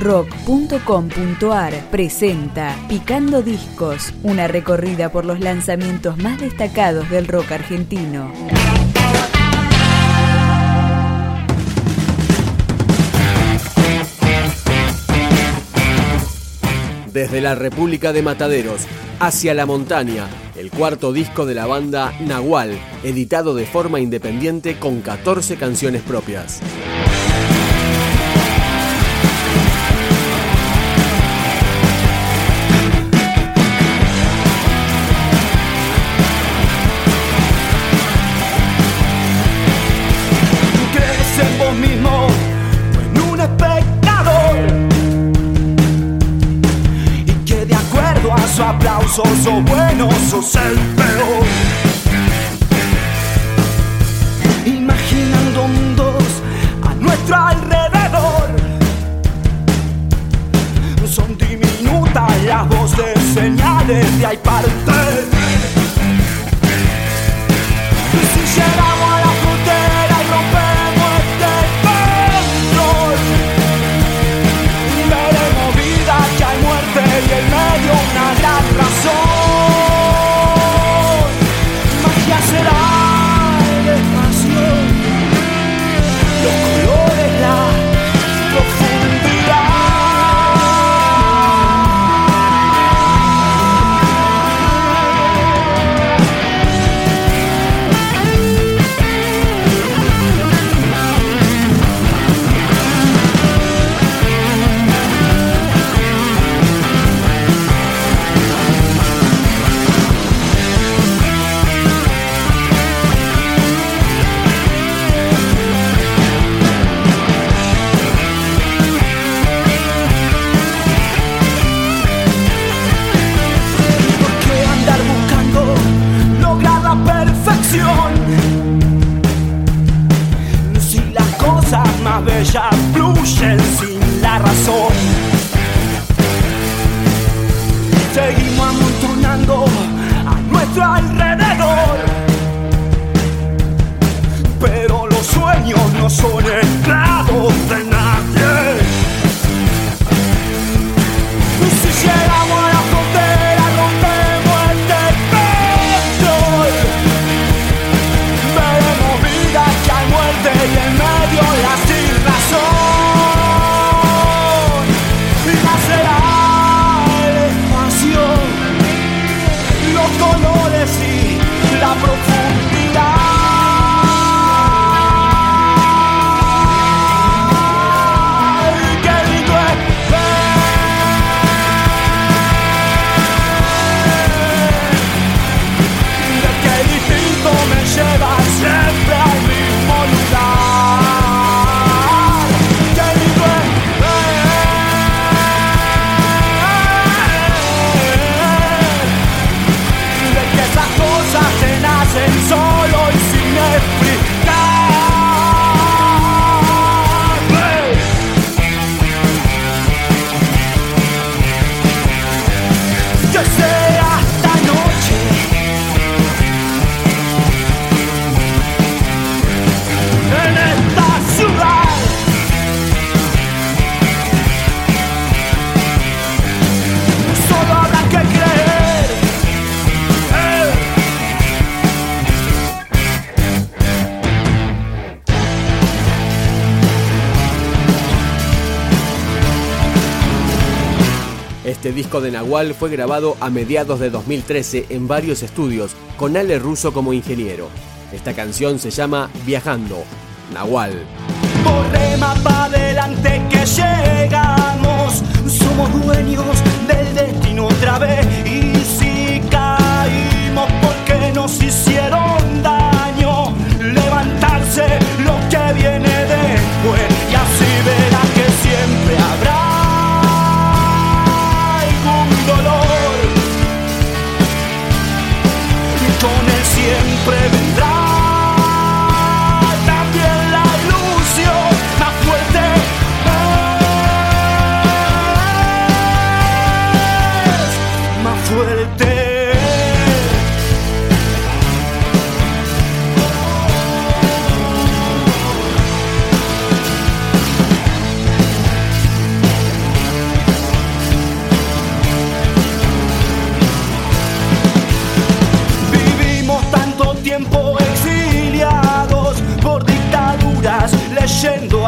rock.com.ar presenta Picando Discos, una recorrida por los lanzamientos más destacados del rock argentino. Desde la República de Mataderos hacia la montaña, el cuarto disco de la banda Nahual, editado de forma independiente con 14 canciones propias. Aplausos o buenos sos el peor. fluyen sin la razón. Seguimos amontonando a nuestro alrededor. Pero los sueños no son entrados de It's all Este disco de Nahual fue grabado a mediados de 2013 en varios estudios, con Ale Russo como ingeniero. Esta canción se llama Viajando, Nahual. Correma para adelante que llegamos, somos dueños del destino otra vez. Y si caímos porque nos hicieron crescendo.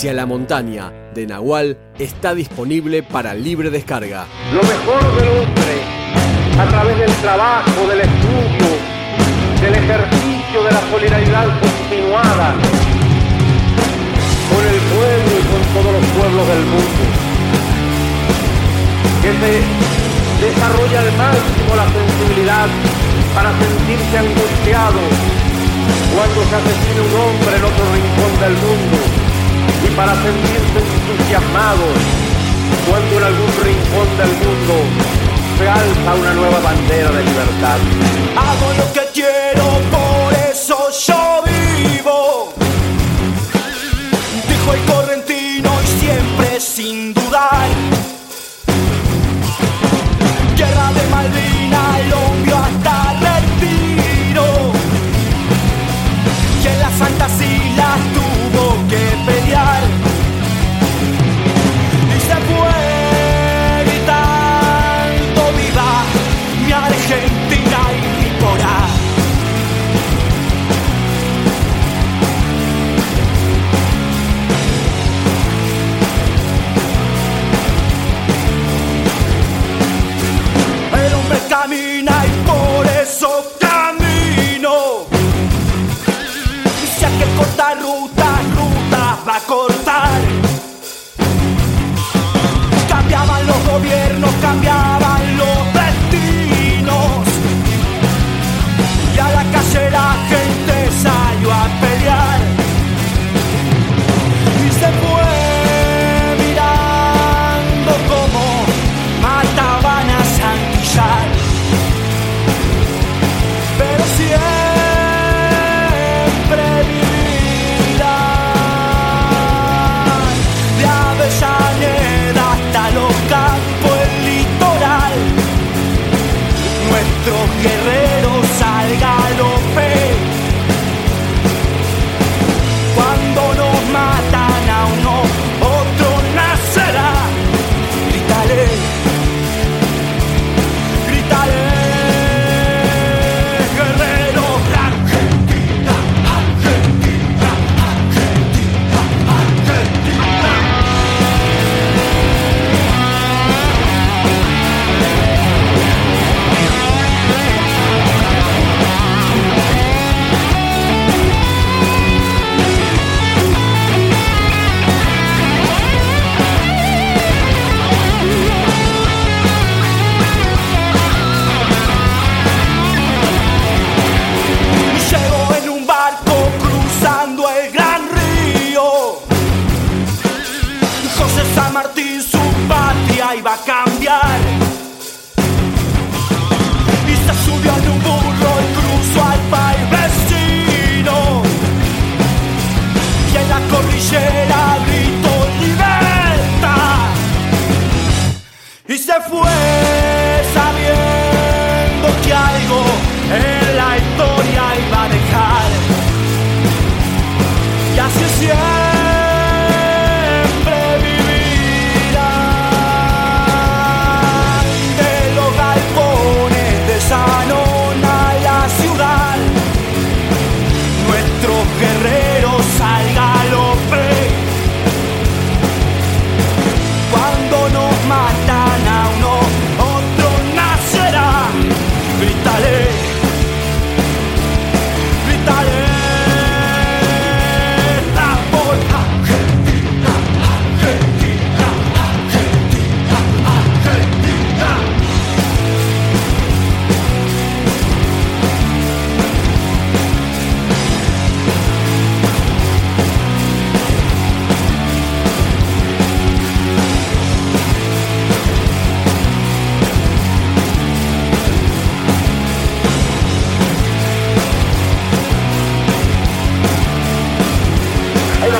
Hacia la montaña de Nahual está disponible para libre descarga. Lo mejor del hombre, a través del trabajo, del estudio, del ejercicio de la solidaridad continuada con el pueblo y con todos los pueblos del mundo, que se desarrolla al máximo la sensibilidad para sentirse angustiado cuando se asesina un hombre en otro rincón para sentirse entusiasmados cuando en algún rincón del mundo se alza una nueva bandera de libertad. Hago lo que quiero, por eso yo vivo. Dijo el correntino y siempre sin dudar. Guerra de Malvina,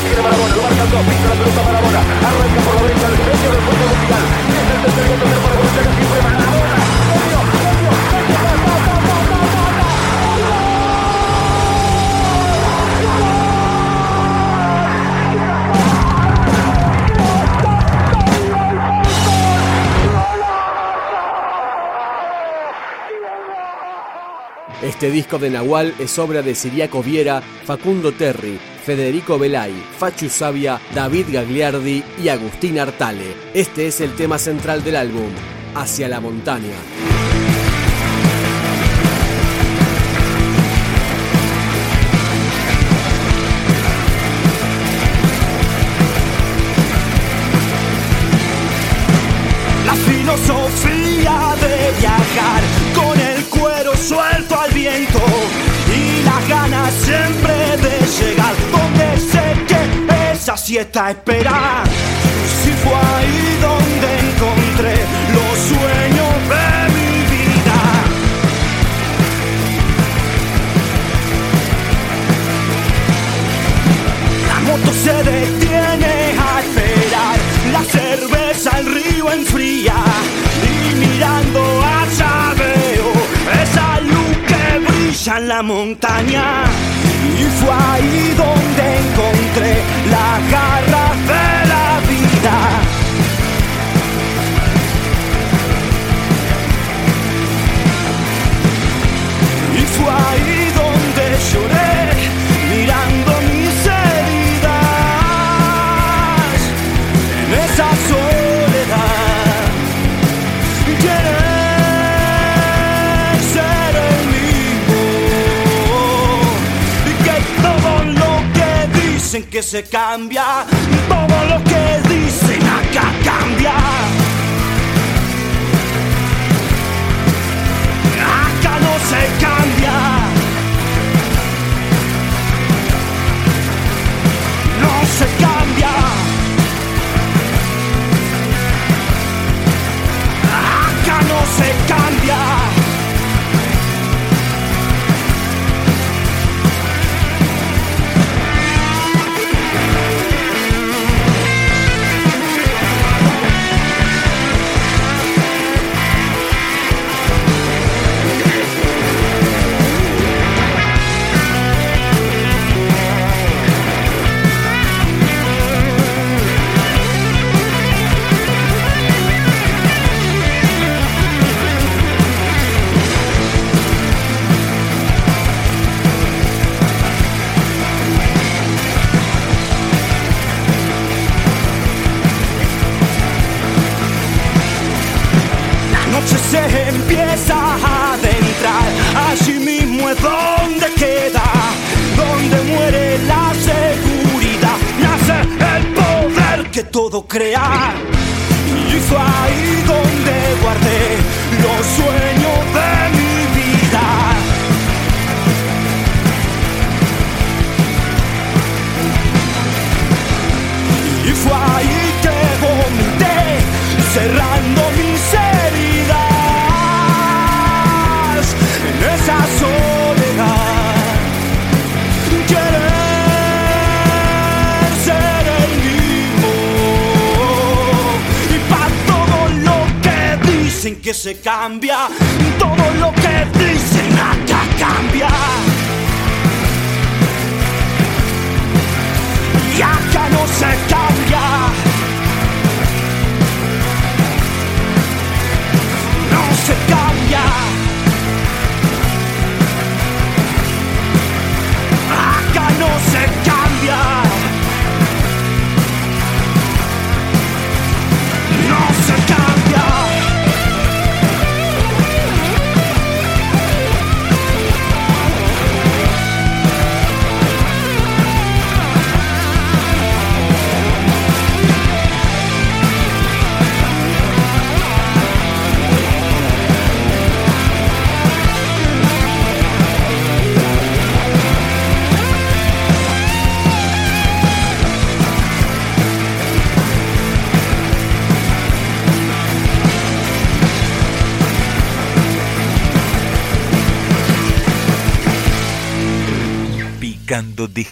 tiene Marabona, lo marcan dos, pisa la pelota Marabona, arranca por la derecha el genio del fútbol mundial, es el tercer para Borussia que siempre Marabona, Este disco de Nahual es obra de Siriaco Viera, Facundo Terry, Federico Belay, Fachu Sabia, David Gagliardi y Agustín Artale. Este es el tema central del álbum, Hacia la montaña. Y las ganas siempre de llegar donde sé que esa siesta espera. Si fue ahí donde encontré la montaña. Y fue ahí donde que se cambia, que todo crea. Y cambia,